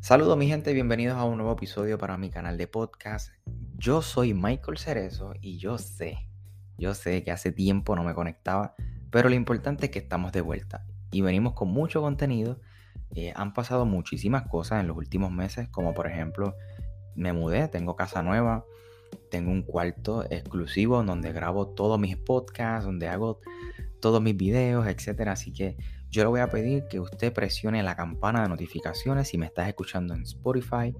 Saludos mi gente, bienvenidos a un nuevo episodio para mi canal de podcast. Yo soy Michael Cerezo y yo sé, yo sé que hace tiempo no me conectaba, pero lo importante es que estamos de vuelta y venimos con mucho contenido. Eh, han pasado muchísimas cosas en los últimos meses, como por ejemplo, me mudé, tengo casa nueva, tengo un cuarto exclusivo donde grabo todos mis podcasts, donde hago todos mis videos, etc. Así que yo le voy a pedir que usted presione la campana de notificaciones si me estás escuchando en Spotify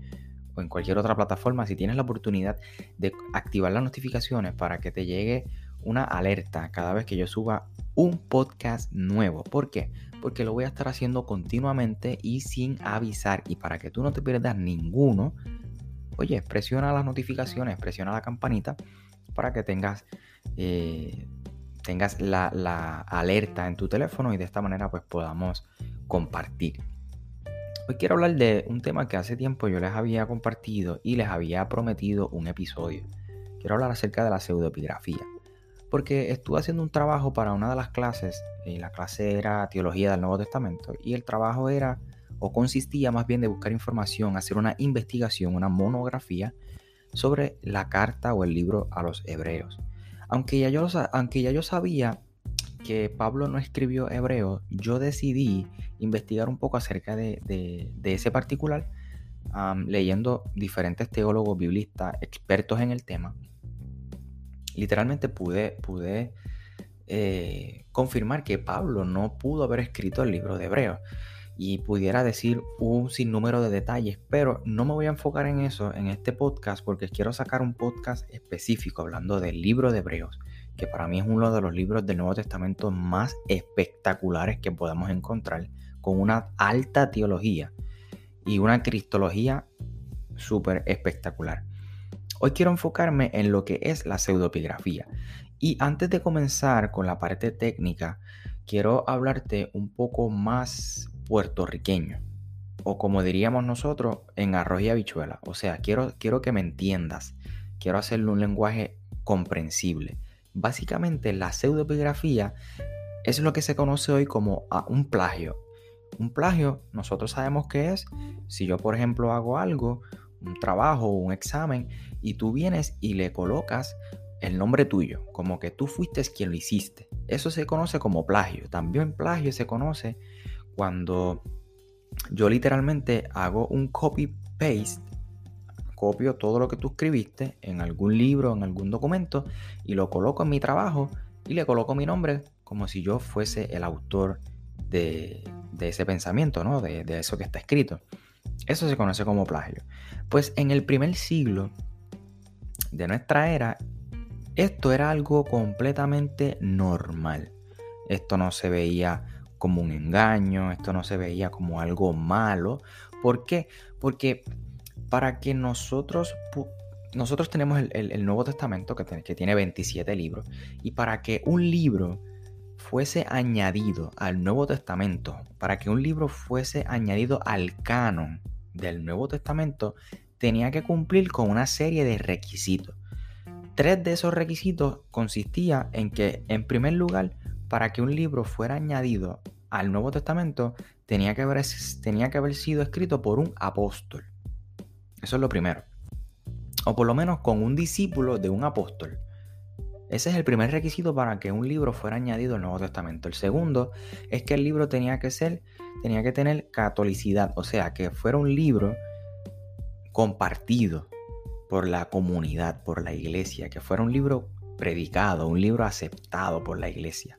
o en cualquier otra plataforma. Si tienes la oportunidad de activar las notificaciones para que te llegue una alerta cada vez que yo suba un podcast nuevo. ¿Por qué? Porque lo voy a estar haciendo continuamente y sin avisar. Y para que tú no te pierdas ninguno, oye, presiona las notificaciones, presiona la campanita para que tengas eh, tengas la, alerta en tu teléfono y de esta manera pues podamos compartir. Hoy quiero hablar de un tema que hace tiempo yo les había compartido y les había prometido un episodio. Quiero hablar acerca de la pseudoepigrafía. Porque estuve haciendo un trabajo para una de las clases, y la clase era Teología del Nuevo Testamento, y el trabajo era, o consistía más bien de buscar información, hacer una investigación, una monografía sobre la carta o el libro a los hebreos. Aunque ya yo, aunque ya yo sabía que Pablo no escribió hebreo, yo decidí investigar un poco acerca de, ese particular, leyendo diferentes teólogos biblistas expertos en el tema. Literalmente pude, pude eh, confirmar que Pablo no pudo haber escrito el libro de Hebreo y pudiera decir un sinnúmero de detalles, pero no me voy a enfocar en eso en este podcast porque quiero sacar un podcast específico hablando del libro de Hebreos, que para mí es uno de los libros del Nuevo Testamento más espectaculares que podamos encontrar, con una alta teología y una cristología súper espectacular. Hoy quiero enfocarme en lo que es la pseudopigrafía. Y antes de comenzar con la parte técnica, quiero hablarte un poco más puertorriqueño. O como diríamos nosotros, en arroz y habichuela. O sea, quiero, quiero que me entiendas. Quiero hacerle un lenguaje comprensible. Básicamente, la pseudoepigrafía es lo que se conoce hoy como ah, un plagio. Un plagio, nosotros sabemos que es si yo, por ejemplo, hago algo, un trabajo, un examen, y tú vienes y le colocas el nombre tuyo, como que tú fuiste quien lo hiciste. Eso se conoce como plagio. También plagio se conoce cuando yo literalmente hago un copy-paste, copio todo lo que tú escribiste en algún libro, en algún documento, y lo coloco en mi trabajo y le coloco mi nombre como si yo fuese el autor de, ese pensamiento, ¿no? De, de eso que está escrito. Eso se conoce como plagio. Pues en el primer siglo de nuestra era, esto era algo completamente normal. Esto no se veía como un engaño, esto no se veía como algo malo. ¿Por qué? Porque para que nosotros, nosotros tenemos el, Nuevo Testamento que, que tiene 27 libros, y para que un libro fuese añadido al Nuevo Testamento, para que un libro fuese añadido al canon del Nuevo Testamento, tenía que cumplir con una serie de requisitos. Tres de esos requisitos consistía en que, en primer lugar, para que un libro fuera añadido al Nuevo Testamento, tenía que, haber, que haber sido escrito por un apóstol. Eso es lo primero. O por lo menos con un discípulo de un apóstol. Ese es el primer requisito para que un libro fuera añadido al Nuevo Testamento. El segundo es que el libro tenía que ser, tenía que tener catolicidad, o sea, que fuera un libro compartido por la comunidad, por la iglesia, que fuera un libro predicado, un libro aceptado por la iglesia.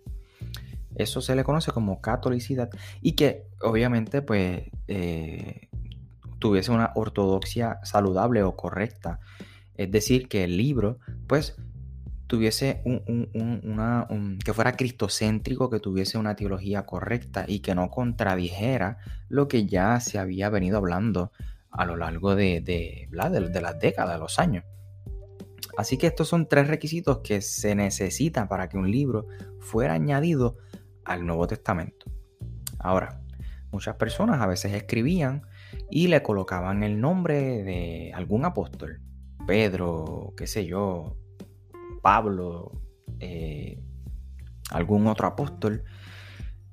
Eso se le conoce como catolicidad y que obviamente pues eh, tuviese una ortodoxia saludable o correcta. Es decir, que el libro pues tuviese una, que fuera cristocéntrico, que tuviese una teología correcta y que no contradijera lo que ya se había venido hablando a lo largo de, de, de, las décadas, de los años. Así que estos son tres requisitos que se necesitan para que un libro fuera añadido al Nuevo Testamento. Ahora, muchas personas a veces escribían y le colocaban el nombre de algún apóstol. Pedro, qué sé yo, Pablo, eh, algún otro apóstol,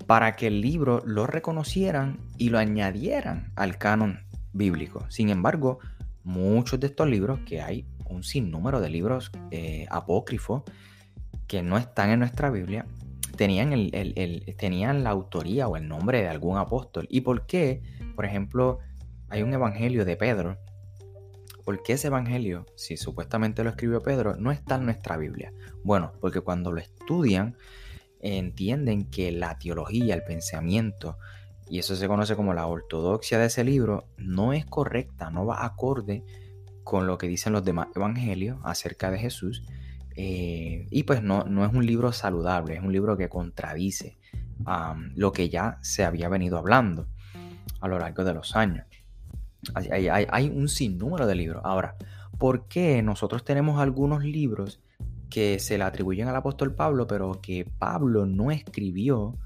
para que el libro lo reconocieran y lo añadieran al canon bíblico. Sin embargo, muchos de estos libros, que hay un sinnúmero de libros eh, apócrifos que no están en nuestra Biblia, tenían, el, tenían la autoría o el nombre de algún apóstol. ¿Y por qué? Por ejemplo, hay un evangelio de Pedro. ¿Por qué ese evangelio, si supuestamente lo escribió Pedro, no está en nuestra Biblia? Bueno, porque cuando lo estudian, entienden que la teología, el pensamiento, y eso se conoce como la ortodoxia de ese libro, no es correcta, no va acorde con lo que dicen los demás evangelios acerca de Jesús. Eh, y pues no, no es un libro saludable, es un libro que contradice lo que ya se había venido hablando a lo largo de los años. Hay, hay, un sinnúmero de libros. Ahora, ¿por qué nosotros tenemos algunos libros que se le atribuyen al apóstol Pablo, pero que Pablo no escribió.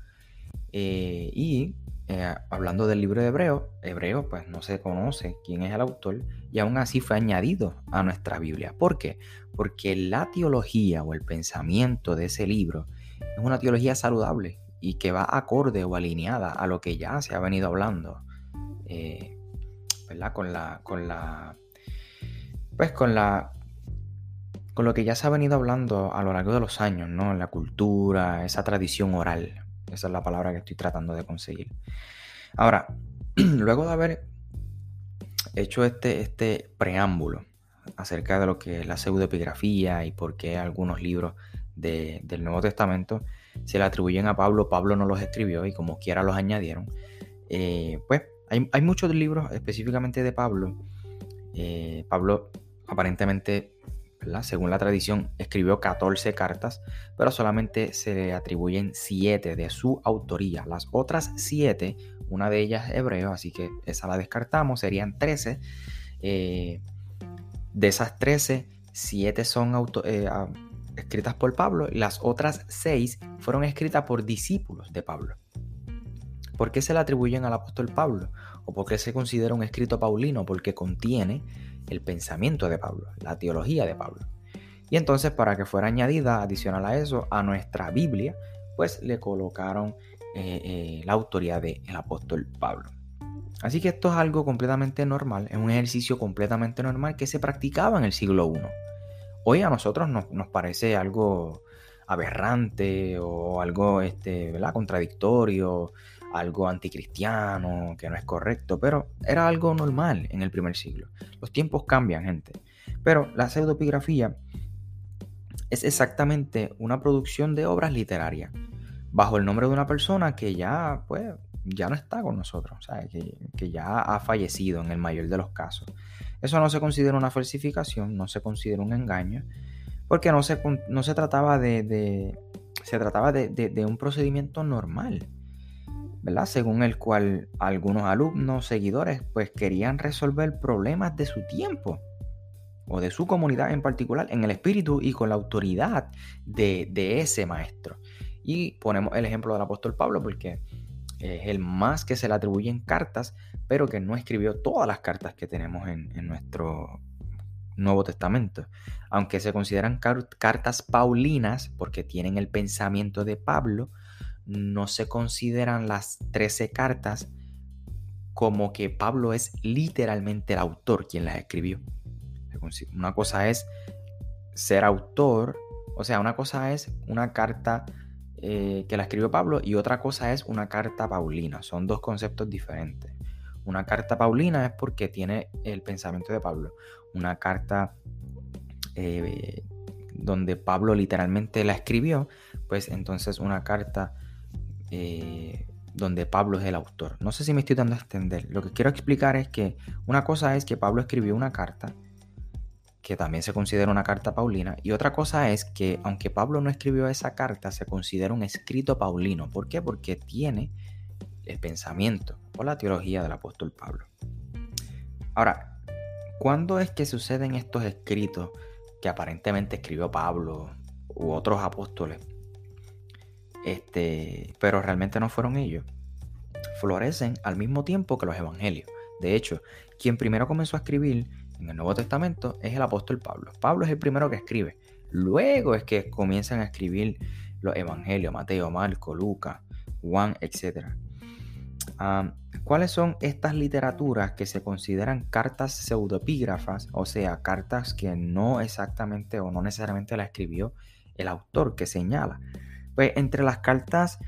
Eh, y eh, hablando del libro de Hebreo, Hebreo pues no se conoce quién es el autor y aún así fue añadido a nuestra Biblia. ¿Por qué? Porque la teología o el pensamiento de ese libro es una teología saludable y que va acorde o alineada a lo que ya se ha venido hablando. Eh, ¿Verdad? Con la. Con la. Pues con la con lo que ya se ha venido hablando a lo largo de los años, ¿no? La cultura, esa tradición oral. Esa es la palabra que estoy tratando de conseguir. Ahora, luego de haber hecho este, este preámbulo acerca de lo que es la pseudoepigrafía y por qué algunos libros del Nuevo Testamento se le atribuyen a Pablo, Pablo no los escribió y como quiera los añadieron. Eh, pues hay, muchos libros específicamente de Pablo. Eh, Pablo aparentemente según la tradición, escribió 14 cartas, pero solamente se le atribuyen 7 de su autoría. Las otras 7, una de ellas es hebreo, así que esa la descartamos, serían 13. Eh, de esas 13, 7 son eh, escritas por Pablo y las otras 6 fueron escritas por discípulos de Pablo. ¿Por qué se le atribuyen al apóstol Pablo? ¿O por qué se considera un escrito paulino? Porque contiene el pensamiento de Pablo, la teología de Pablo. Y entonces para que fuera añadida adicional a eso a nuestra Biblia, pues le colocaron eh, eh, la autoridad del apóstol Pablo. Así que esto es algo completamente normal, es un ejercicio completamente normal que se practicaba en el siglo I. Hoy a nosotros nos, nos parece algo aberrante o algo este, ¿verdad? contradictorio, algo anticristiano, que no es correcto, pero era algo normal en el primer siglo. Los tiempos cambian, gente. Pero la pseudoepigrafía es exactamente una producción de obras literarias bajo el nombre de una persona que ya, pues, ya no está con nosotros, que, que, ya ha fallecido en el mayor de los casos. Eso no se considera una falsificación, no se considera un engaño, porque no se, no se trataba de, se trataba de, de un procedimiento normal. Según el cual algunos alumnos, seguidores, pues querían resolver problemas de su tiempo o de su comunidad en particular en el espíritu y con la autoridad de, ese maestro. Y ponemos el ejemplo del apóstol Pablo porque es el más que se le atribuyen cartas, pero que no escribió todas las cartas que tenemos en, en nuestro Nuevo Testamento. Aunque se consideran cartas paulinas porque tienen el pensamiento de Pablo, no se consideran las 13 cartas como que Pablo es literalmente el autor quien las escribió. Una cosa es ser autor, o sea, una cosa es una carta eh, que la escribió Pablo y otra cosa es una carta paulina. Son dos conceptos diferentes. Una carta paulina es porque tiene el pensamiento de Pablo. Una carta eh, donde Pablo literalmente la escribió, pues entonces una carta eh, donde Pablo es el autor. No sé si me estoy dando a extender. Lo que quiero explicar es que una cosa es que Pablo escribió una carta, que también se considera una carta paulina, y otra cosa es que aunque Pablo no escribió esa carta, se considera un escrito paulino. ¿Por qué? Porque tiene el pensamiento o la teología del apóstol Pablo. Ahora, ¿cuándo es que suceden estos escritos que aparentemente escribió Pablo u otros apóstoles? Este, pero realmente no fueron ellos. Florecen al mismo tiempo que los evangelios. De hecho, quien primero comenzó a escribir en el Nuevo Testamento es el apóstol Pablo. Pablo es el primero que escribe. Luego es que comienzan a escribir los evangelios, Mateo, Marco, Lucas, Juan, etc. ¿Cuáles son estas literaturas que se consideran cartas pseudopígrafas? O sea, cartas que no exactamente o no necesariamente la escribió el autor que señala. Pues entre las cartas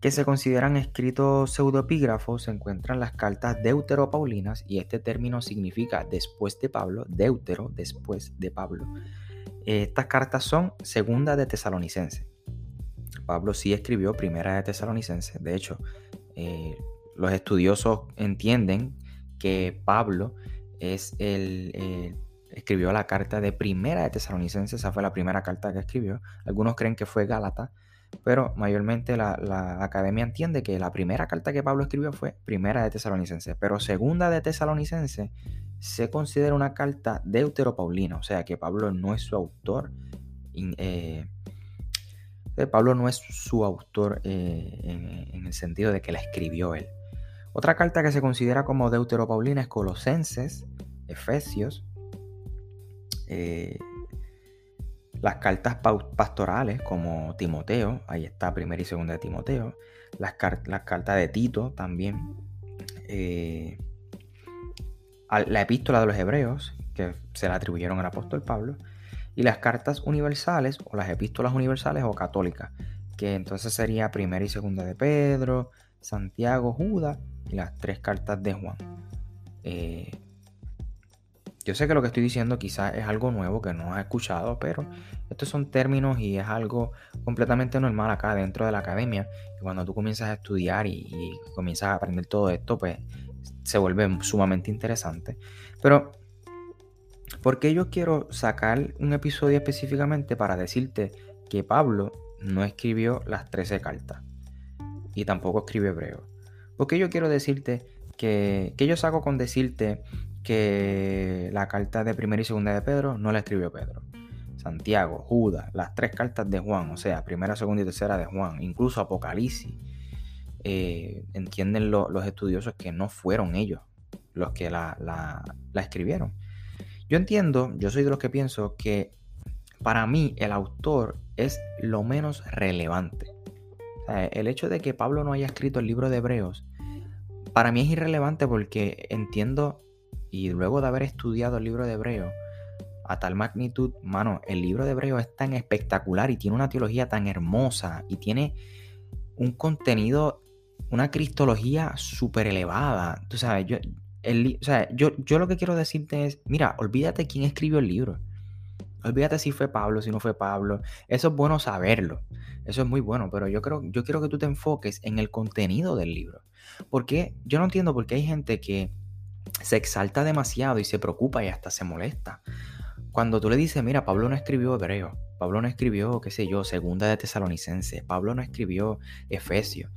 que se consideran escritos pseudopígrafos se encuentran las cartas deuteropaulinas y este término significa después de Pablo, deutero, después de Pablo. Estas cartas son segunda de Tesalonicense. Pablo sí escribió primera de Tesalonicense. De hecho, eh, los estudiosos entienden que Pablo es el, escribió la carta de primera de Tesalonicense. Esa fue la primera carta que escribió. Algunos creen que fue Gálata pero mayormente la, academia entiende que la primera carta que Pablo escribió fue primera de Tesalonicense, pero segunda de Tesalonicense se considera una carta deuteropaulina, o sea que Pablo no es su autor. Eh, eh, Pablo no es su autor eh, en, el sentido de que la escribió él. Otra carta que se considera como deuteropaulina es Colosenses, Efesios, las cartas pastorales como Timoteo, ahí está primera y segunda de Timoteo, las, cartas de Tito también, eh, la epístola de los hebreos, que se la atribuyeron al apóstol Pablo, y las cartas universales o las epístolas universales o católicas, que entonces sería primera y segunda de Pedro, Santiago, Judas y las tres cartas de Juan. Eh, yo sé que lo que estoy diciendo quizás es algo nuevo que no has escuchado, pero estos son términos y es algo completamente normal acá dentro de la academia. Y cuando tú comienzas a estudiar y, comienzas a aprender todo esto, pues se vuelve sumamente interesante. Pero, ¿por qué yo quiero sacar un episodio específicamente para decirte que Pablo no escribió las 13 cartas? Y tampoco escribe hebreo. ¿Por qué yo quiero decirte que, que yo saco con decirte que la carta de primera y segunda de Pedro no la escribió Pedro. Santiago, Judas, las tres cartas de Juan, o sea, primera, segunda y tercera de Juan, incluso Apocalipsis, eh, entienden los estudiosos que no fueron ellos los que la, la, escribieron. Yo entiendo, yo soy de los que pienso que para mí el autor es lo menos relevante. el hecho de que Pablo no haya escrito el libro de Hebreos, para mí es irrelevante porque entiendo y luego de haber estudiado el libro de Hebreo a tal magnitud, mano, el libro de Hebreo es tan espectacular y tiene una teología tan hermosa y tiene un contenido, una cristología súper elevada. Tú sabes, yo, el, yo, yo lo que quiero decirte es, mira, olvídate quién escribió el libro. Olvídate si fue Pablo, si no fue Pablo. Eso es bueno saberlo. Eso es muy bueno, pero yo creo, yo quiero que tú te enfoques en el contenido del libro. Porque yo no entiendo por qué hay gente que se exalta demasiado y se preocupa y hasta se molesta. Cuando tú le dices, mira, Pablo no escribió hebreo, Pablo no escribió, qué sé yo, segunda de tesalonicense, Pablo no escribió Efesio.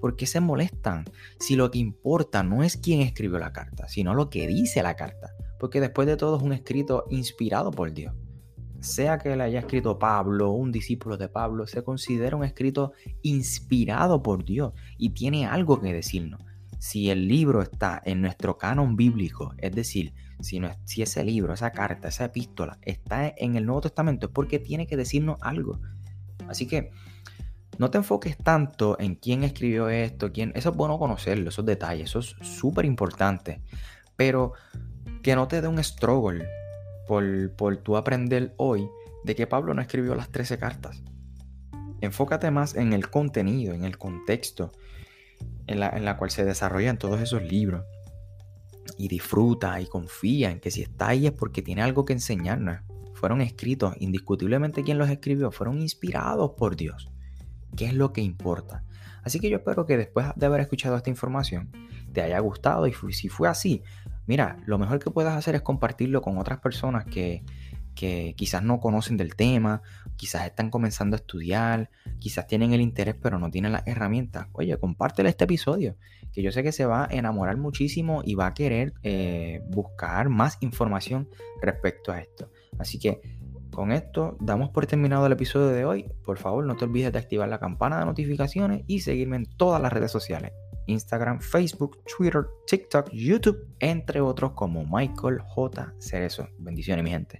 ¿Por qué se molestan? Si lo que importa no es quién escribió la carta, sino lo que dice la carta. Porque después de todo es un escrito inspirado por Dios. Sea que le haya escrito Pablo, un discípulo de Pablo, se considera un escrito inspirado por Dios y tiene algo que decirnos si el libro está en nuestro canon bíblico, es decir, si, ese libro, esa carta, esa epístola está en el Nuevo Testamento, es porque tiene que decirnos algo. Así que no te enfoques tanto en quién escribió esto, quién. Eso es bueno conocerlo, esos detalles, eso es súper importante. Pero que no te dé un struggle por, por tú aprender hoy de que Pablo no escribió las 13 cartas. Enfócate más en el contenido, en el contexto, en la, cual se desarrollan todos esos libros. Y disfruta y confía en que si está ahí es porque tiene algo que enseñarnos. Fueron escritos, indiscutiblemente quien los escribió, fueron inspirados por Dios. ¿Qué es lo que importa? Así que yo espero que después de haber escuchado esta información te haya gustado y si fue así, mira, lo mejor que puedas hacer es compartirlo con otras personas que, que quizás no conocen del tema, quizás están comenzando a estudiar, quizás tienen el interés pero no tienen las herramientas. Oye, compártele este episodio, que yo sé que se va a enamorar muchísimo y va a querer eh, buscar más información respecto a esto. Así que con esto damos por terminado el episodio de hoy. Por favor, no te olvides de activar la campana de notificaciones y seguirme en todas las redes sociales. Instagram, Facebook, Twitter, TikTok, YouTube, entre otros como Michael J. Cerezo. Bendiciones, mi gente.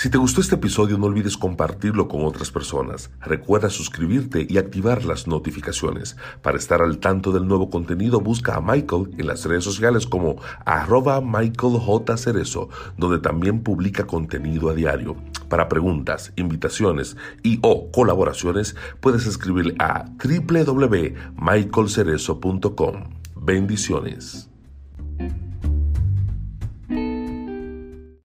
Si te gustó este episodio no olvides compartirlo con otras personas. Recuerda suscribirte y activar las notificaciones. Para estar al tanto del nuevo contenido busca a Michael en las redes sociales como arroba Michael J. Cerezo, donde también publica contenido a diario. Para preguntas, invitaciones y o colaboraciones puedes escribirle a www.michaelcerezo.com. Bendiciones.